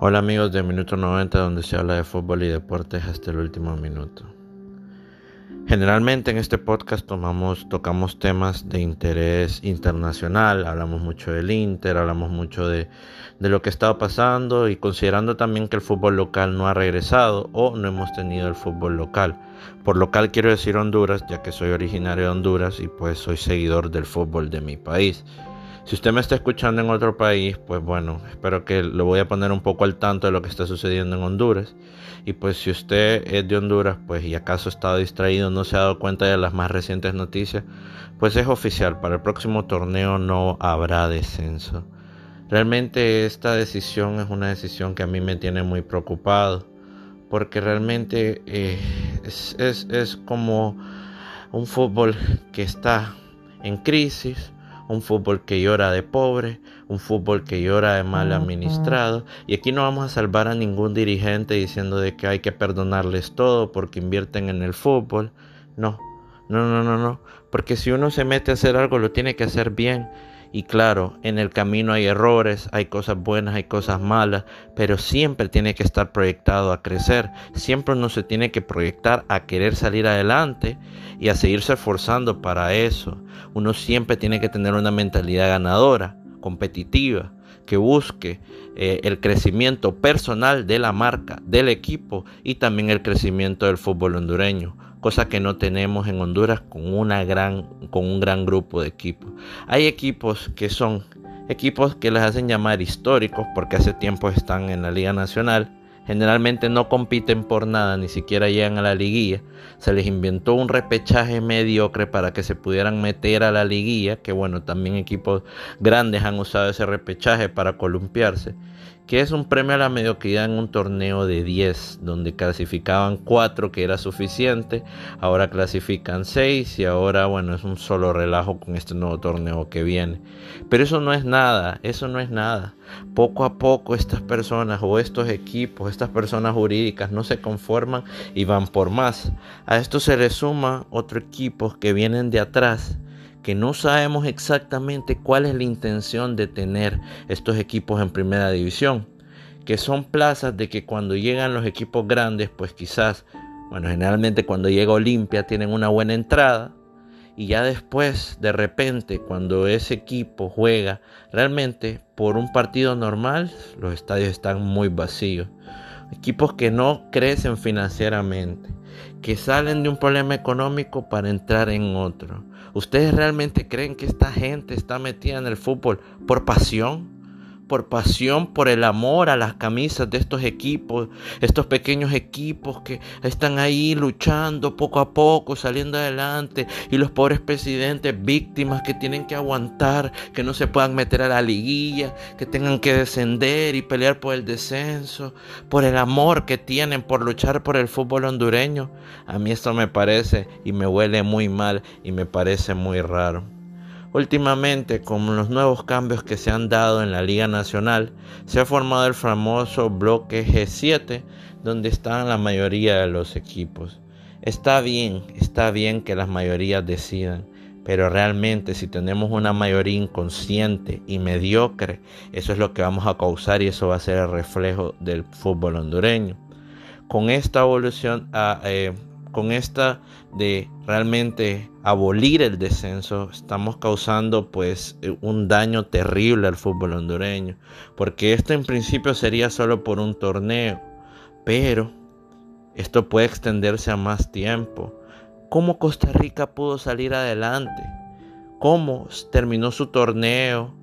Hola amigos de Minuto 90 donde se habla de fútbol y deportes hasta el último minuto. Generalmente en este podcast tocamos temas de interés internacional, hablamos mucho del Inter, hablamos mucho de, de lo que estaba pasando y considerando también que el fútbol local no ha regresado o no hemos tenido el fútbol local. Por local quiero decir Honduras, ya que soy originario de Honduras y pues soy seguidor del fútbol de mi país. Si usted me está escuchando en otro país, pues bueno, espero que lo voy a poner un poco al tanto de lo que está sucediendo en Honduras. Y pues si usted es de Honduras, pues y acaso estado distraído, no se ha dado cuenta de las más recientes noticias, pues es oficial, para el próximo torneo no habrá descenso. Realmente esta decisión es una decisión que a mí me tiene muy preocupado, porque realmente eh, es, es como un fútbol que está en crisis un fútbol que llora de pobre, un fútbol que llora de mal administrado. Y aquí no vamos a salvar a ningún dirigente diciendo de que hay que perdonarles todo porque invierten en el fútbol. No, no, no, no, no. Porque si uno se mete a hacer algo, lo tiene que hacer bien. Y claro, en el camino hay errores, hay cosas buenas, hay cosas malas, pero siempre tiene que estar proyectado a crecer. Siempre uno se tiene que proyectar a querer salir adelante y a seguirse esforzando para eso. Uno siempre tiene que tener una mentalidad ganadora, competitiva, que busque eh, el crecimiento personal de la marca, del equipo y también el crecimiento del fútbol hondureño cosa que no tenemos en Honduras con, una gran, con un gran grupo de equipos. Hay equipos que son equipos que les hacen llamar históricos porque hace tiempo están en la Liga Nacional. Generalmente no compiten por nada, ni siquiera llegan a la liguilla. Se les inventó un repechaje mediocre para que se pudieran meter a la liguilla, que bueno, también equipos grandes han usado ese repechaje para columpiarse que es un premio a la mediocridad en un torneo de 10, donde clasificaban 4 que era suficiente, ahora clasifican 6 y ahora bueno, es un solo relajo con este nuevo torneo que viene. Pero eso no es nada, eso no es nada. Poco a poco estas personas o estos equipos, estas personas jurídicas no se conforman y van por más. A esto se le suma otro equipo que vienen de atrás que no sabemos exactamente cuál es la intención de tener estos equipos en primera división, que son plazas de que cuando llegan los equipos grandes, pues quizás, bueno, generalmente cuando llega Olimpia tienen una buena entrada y ya después, de repente, cuando ese equipo juega realmente por un partido normal, los estadios están muy vacíos. Equipos que no crecen financieramente, que salen de un problema económico para entrar en otro. ¿Ustedes realmente creen que esta gente está metida en el fútbol por pasión? Por pasión, por el amor a las camisas de estos equipos, estos pequeños equipos que están ahí luchando poco a poco, saliendo adelante, y los pobres presidentes víctimas que tienen que aguantar, que no se puedan meter a la liguilla, que tengan que descender y pelear por el descenso, por el amor que tienen por luchar por el fútbol hondureño. A mí esto me parece y me huele muy mal y me parece muy raro. Últimamente, con los nuevos cambios que se han dado en la Liga Nacional, se ha formado el famoso bloque G7, donde están la mayoría de los equipos. Está bien, está bien que las mayorías decidan, pero realmente si tenemos una mayoría inconsciente y mediocre, eso es lo que vamos a causar y eso va a ser el reflejo del fútbol hondureño. Con esta evolución, ah, eh, con esta de realmente abolir el descenso, estamos causando pues eh, un daño terrible al fútbol hondureño, porque esto en principio sería solo por un torneo, pero esto puede extenderse a más tiempo. ¿Cómo Costa Rica pudo salir adelante? ¿Cómo terminó su torneo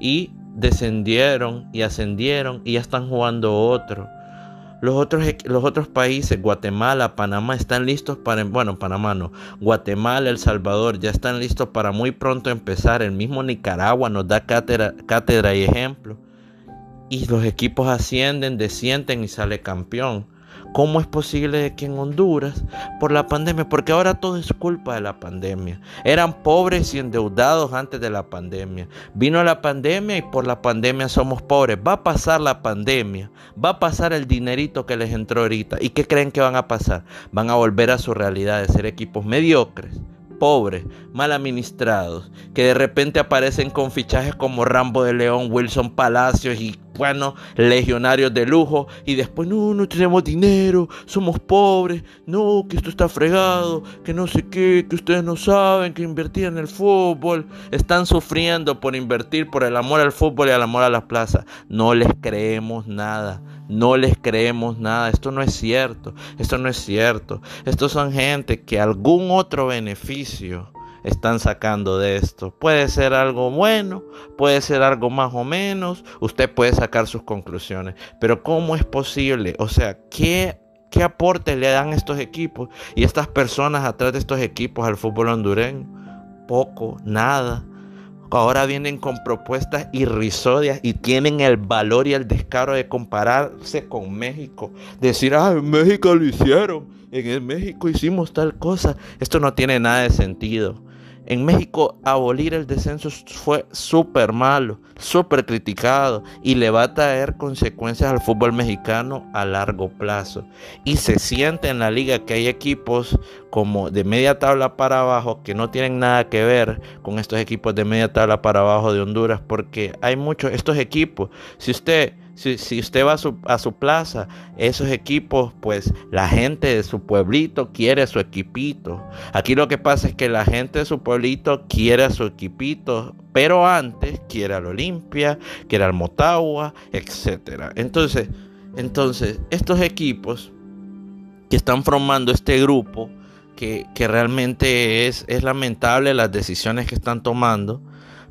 y descendieron y ascendieron y ya están jugando otro? Los otros, los otros países, Guatemala, Panamá, están listos para, bueno, Panamá no, Guatemala, El Salvador, ya están listos para muy pronto empezar. El mismo Nicaragua nos da cátedra, cátedra y ejemplo. Y los equipos ascienden, descienden y sale campeón. ¿Cómo es posible que en Honduras, por la pandemia, porque ahora todo es culpa de la pandemia, eran pobres y endeudados antes de la pandemia, vino la pandemia y por la pandemia somos pobres, va a pasar la pandemia, va a pasar el dinerito que les entró ahorita, ¿y qué creen que van a pasar? Van a volver a su realidad de ser equipos mediocres, pobres, mal administrados, que de repente aparecen con fichajes como Rambo de León, Wilson Palacios y bueno, legionarios de lujo y después no, no tenemos dinero, somos pobres, no, que esto está fregado, que no sé qué, que ustedes no saben, que invertir en el fútbol, están sufriendo por invertir por el amor al fútbol y el amor a las plazas. No les creemos nada, no les creemos nada, esto no es cierto, esto no es cierto. Estos son gente que algún otro beneficio están sacando de esto. Puede ser algo bueno, puede ser algo más o menos, usted puede sacar sus conclusiones, pero ¿cómo es posible? O sea, ¿qué, qué aporte le dan estos equipos y estas personas atrás de estos equipos al fútbol hondureño? Poco, nada. Ahora vienen con propuestas irrisorias y tienen el valor y el descaro de compararse con México. Decir, ah, en México lo hicieron, en México hicimos tal cosa. Esto no tiene nada de sentido. En México abolir el descenso fue súper malo, súper criticado y le va a traer consecuencias al fútbol mexicano a largo plazo. Y se siente en la liga que hay equipos como de media tabla para abajo que no tienen nada que ver con estos equipos de media tabla para abajo de Honduras porque hay muchos, estos equipos, si usted si, usted va a su, plaza, esos equipos, pues la gente de su pueblito quiere su equipito. Aquí lo que pasa es que la gente de su pueblito quiere su equipito, pero antes quiere al Olimpia, quiere al Motagua, etc. Entonces, entonces, estos equipos que están formando este grupo, que, que realmente es, es lamentable las decisiones que están tomando,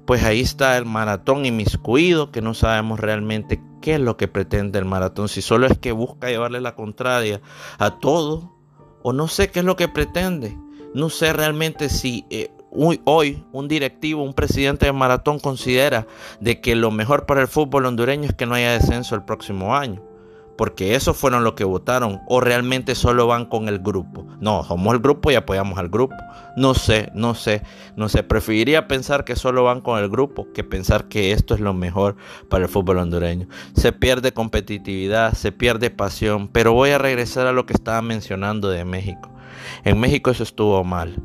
pues ahí está el maratón inmiscuido, que no sabemos realmente qué es lo que pretende el maratón, si solo es que busca llevarle la contraria a todo, o no sé qué es lo que pretende. No sé realmente si eh, hoy un directivo, un presidente de maratón considera de que lo mejor para el fútbol hondureño es que no haya descenso el próximo año porque esos fueron los que votaron o realmente solo van con el grupo. No, somos el grupo y apoyamos al grupo. No sé, no sé, no sé. Preferiría pensar que solo van con el grupo que pensar que esto es lo mejor para el fútbol hondureño. Se pierde competitividad, se pierde pasión, pero voy a regresar a lo que estaba mencionando de México. En México eso estuvo mal.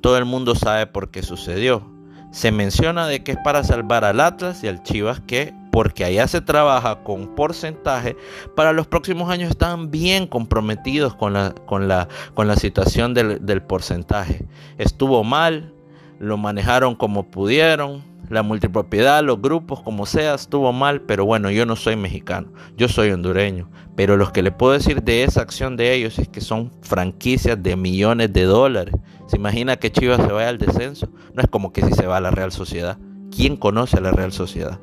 Todo el mundo sabe por qué sucedió. Se menciona de que es para salvar al Atlas y al Chivas que porque allá se trabaja con porcentaje, para los próximos años están bien comprometidos con la, con la, con la situación del, del porcentaje. Estuvo mal, lo manejaron como pudieron, la multipropiedad, los grupos, como sea, estuvo mal, pero bueno, yo no soy mexicano, yo soy hondureño. Pero lo que le puedo decir de esa acción de ellos es que son franquicias de millones de dólares. ¿Se imagina que Chivas se vaya al descenso? No es como que si se va a la Real Sociedad. ¿Quién conoce a la Real Sociedad?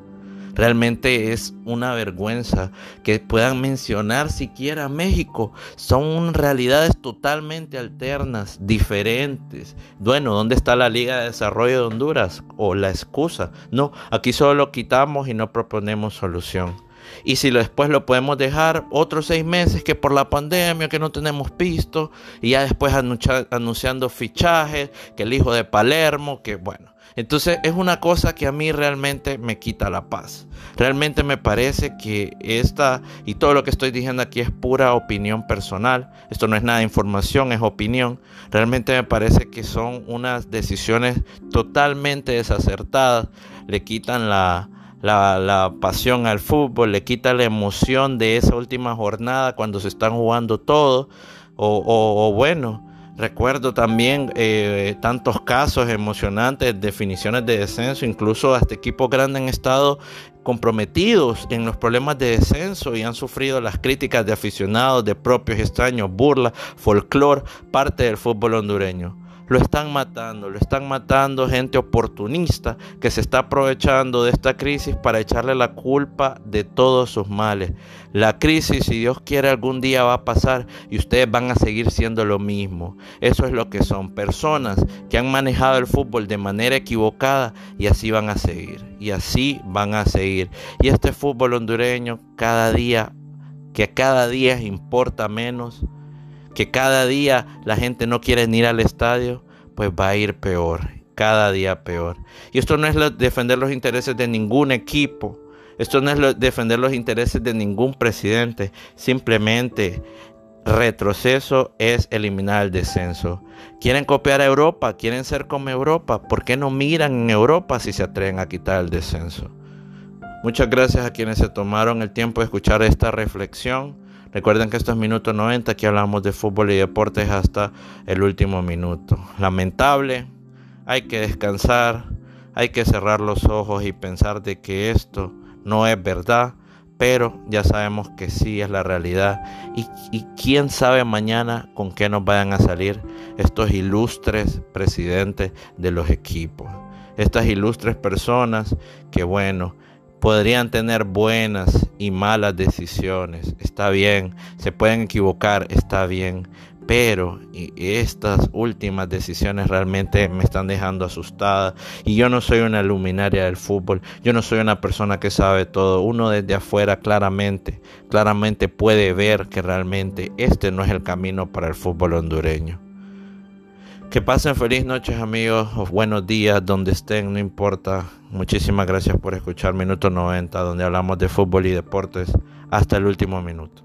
Realmente es una vergüenza que puedan mencionar siquiera México. Son realidades totalmente alternas, diferentes. Bueno, ¿dónde está la Liga de Desarrollo de Honduras? O la excusa. No, aquí solo lo quitamos y no proponemos solución. Y si después lo podemos dejar otros seis meses que por la pandemia que no tenemos pisto y ya después anunciando fichajes, que el hijo de Palermo, que bueno, entonces es una cosa que a mí realmente me quita la paz. Realmente me parece que esta y todo lo que estoy diciendo aquí es pura opinión personal. Esto no es nada de información, es opinión. Realmente me parece que son unas decisiones totalmente desacertadas. Le quitan la, la, pasión al fútbol, le quita la emoción de esa última jornada cuando se están jugando todo. o bueno, Recuerdo también eh, tantos casos emocionantes, definiciones de descenso, incluso hasta equipos grandes han estado comprometidos en los problemas de descenso y han sufrido las críticas de aficionados, de propios extraños, burla, folclore, parte del fútbol hondureño. Lo están matando, lo están matando gente oportunista que se está aprovechando de esta crisis para echarle la culpa de todos sus males. La crisis, si Dios quiere, algún día va a pasar y ustedes van a seguir siendo lo mismo. Eso es lo que son personas que han manejado el fútbol de manera equivocada y así van a seguir. Y así van a seguir. Y este fútbol hondureño cada día, que cada día importa menos que cada día la gente no quiere ir al estadio, pues va a ir peor, cada día peor. Y esto no es defender los intereses de ningún equipo, esto no es defender los intereses de ningún presidente, simplemente retroceso es eliminar el descenso. Quieren copiar a Europa, quieren ser como Europa, ¿por qué no miran en Europa si se atreven a quitar el descenso? Muchas gracias a quienes se tomaron el tiempo de escuchar esta reflexión. Recuerden que estos minutos 90 aquí hablamos de fútbol y deportes hasta el último minuto. Lamentable, hay que descansar, hay que cerrar los ojos y pensar de que esto no es verdad, pero ya sabemos que sí es la realidad. Y, y, quién sabe mañana con qué nos vayan a salir estos ilustres presidentes de los equipos. Estas ilustres personas que, bueno, podrían tener buenas y malas decisiones. Está bien, se pueden equivocar, está bien. Pero estas últimas decisiones realmente me están dejando asustada. Y yo no soy una luminaria del fútbol. Yo no soy una persona que sabe todo. Uno desde afuera claramente, claramente puede ver que realmente este no es el camino para el fútbol hondureño. Que pasen feliz noches amigos o buenos días donde estén, no importa. Muchísimas gracias por escuchar Minuto 90 donde hablamos de fútbol y deportes hasta el último minuto.